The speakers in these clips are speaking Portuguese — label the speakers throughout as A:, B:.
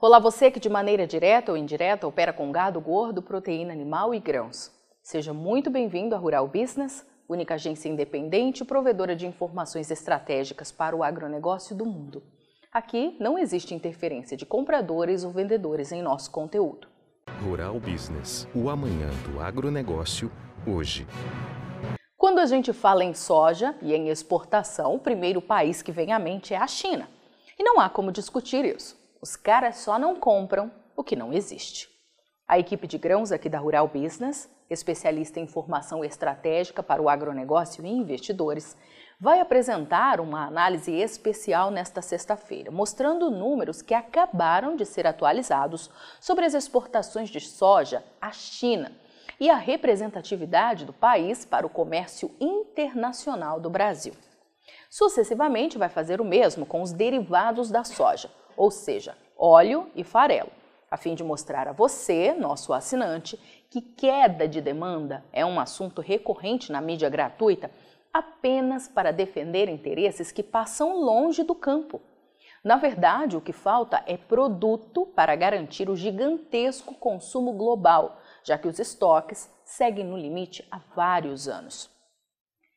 A: Olá, você que de maneira direta ou indireta opera com gado gordo, proteína animal e grãos. Seja muito bem-vindo à Rural Business, única agência independente e provedora de informações estratégicas para o agronegócio do mundo. Aqui não existe interferência de compradores ou vendedores em nosso conteúdo.
B: Rural Business, o amanhã do agronegócio, hoje.
A: Quando a gente fala em soja e em exportação, o primeiro país que vem à mente é a China. E não há como discutir isso. Os caras só não compram o que não existe. A equipe de grãos aqui da Rural Business, especialista em formação estratégica para o agronegócio e investidores, vai apresentar uma análise especial nesta sexta-feira, mostrando números que acabaram de ser atualizados sobre as exportações de soja à China e a representatividade do país para o comércio internacional do Brasil. Sucessivamente, vai fazer o mesmo com os derivados da soja, ou seja, óleo e farelo, a fim de mostrar a você, nosso assinante, que queda de demanda é um assunto recorrente na mídia gratuita apenas para defender interesses que passam longe do campo. Na verdade, o que falta é produto para garantir o gigantesco consumo global, já que os estoques seguem no limite há vários anos.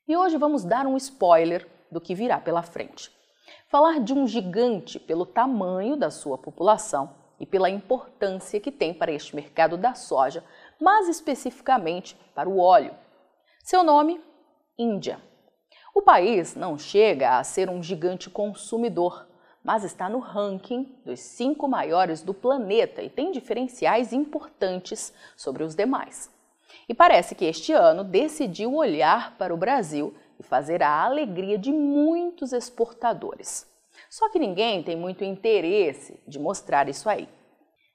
A: E hoje vamos dar um spoiler do que virá pela frente. Falar de um gigante pelo tamanho da sua população e pela importância que tem para este mercado da soja, mas especificamente para o óleo. Seu nome? Índia. O país não chega a ser um gigante consumidor, mas está no ranking dos cinco maiores do planeta e tem diferenciais importantes sobre os demais. E parece que este ano decidiu olhar para o Brasil e fazer a alegria de muitos exportadores. Só que ninguém tem muito interesse de mostrar isso aí.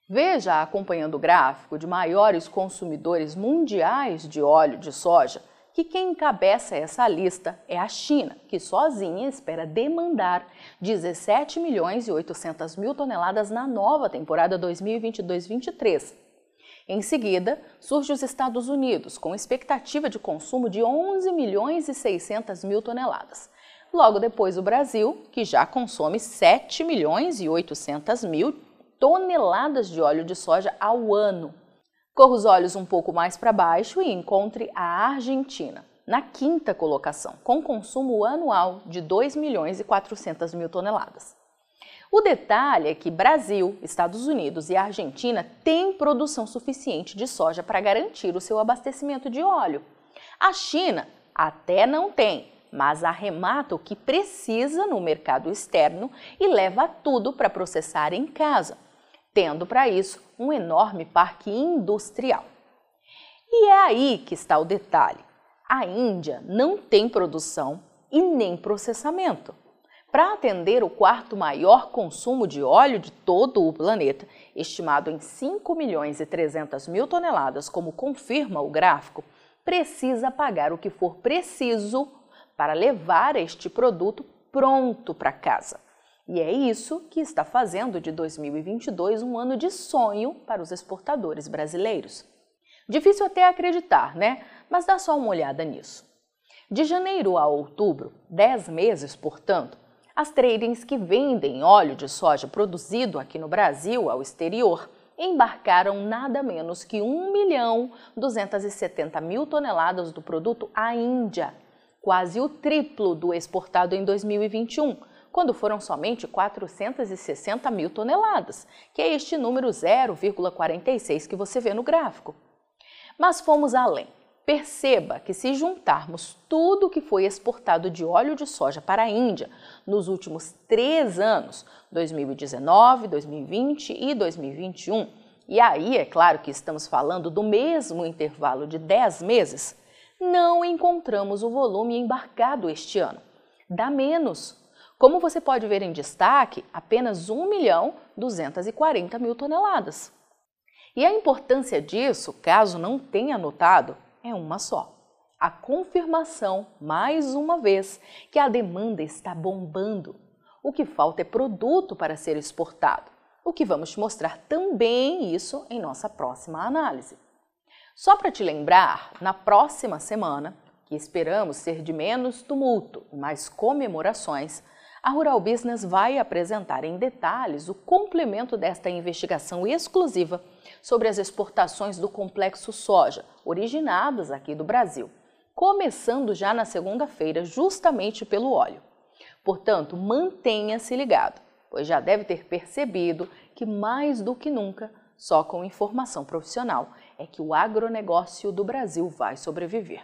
A: Veja, acompanhando o gráfico de maiores consumidores mundiais de óleo de soja, que quem encabeça essa lista é a China, que sozinha espera demandar 17 milhões e 800 mil toneladas na nova temporada 2022-23. Em seguida, surge os Estados Unidos, com expectativa de consumo de 11 milhões e 600 mil toneladas. Logo depois o Brasil, que já consome 7 milhões e 800 mil toneladas de óleo de soja ao ano. Corra os olhos um pouco mais para baixo e encontre a Argentina, na quinta colocação, com consumo anual de 2 milhões e 400 mil toneladas. O detalhe é que Brasil, Estados Unidos e Argentina têm produção suficiente de soja para garantir o seu abastecimento de óleo. A China até não tem, mas arremata o que precisa no mercado externo e leva tudo para processar em casa tendo para isso um enorme parque industrial. E é aí que está o detalhe: a Índia não tem produção e nem processamento. Para atender o quarto maior consumo de óleo de todo o planeta, estimado em 5 milhões e 300 mil toneladas, como confirma o gráfico, precisa pagar o que for preciso para levar este produto pronto para casa. E é isso que está fazendo de 2022 um ano de sonho para os exportadores brasileiros. Difícil até acreditar, né? Mas dá só uma olhada nisso. De janeiro a outubro, 10 meses, portanto, as tradings que vendem óleo de soja produzido aqui no Brasil ao exterior embarcaram nada menos que 1 milhão 270 mil toneladas do produto à Índia, quase o triplo do exportado em 2021 quando foram somente 460 mil toneladas, que é este número 0,46 que você vê no gráfico. Mas fomos além. Perceba que se juntarmos tudo que foi exportado de óleo de soja para a Índia nos últimos três anos, 2019, 2020 e 2021, e aí é claro que estamos falando do mesmo intervalo de 10 meses, não encontramos o volume embarcado este ano. Dá menos, como você pode ver em destaque, apenas 1 milhão 240 mil toneladas. E a importância disso, caso não tenha notado, é uma só. A confirmação, mais uma vez, que a demanda está bombando. O que falta é produto para ser exportado, o que vamos mostrar também isso em nossa próxima análise. Só para te lembrar, na próxima semana, que esperamos ser de menos tumulto e mais comemorações, A Rural Business vai apresentar em detalhes o complemento desta investigação exclusiva sobre as exportações do complexo soja, originadas aqui do Brasil, começando já na segunda-feira, justamente pelo óleo. Portanto, mantenha-se ligado, pois já deve ter percebido que mais do que nunca, só com informação profissional é que o agronegócio do Brasil vai sobreviver.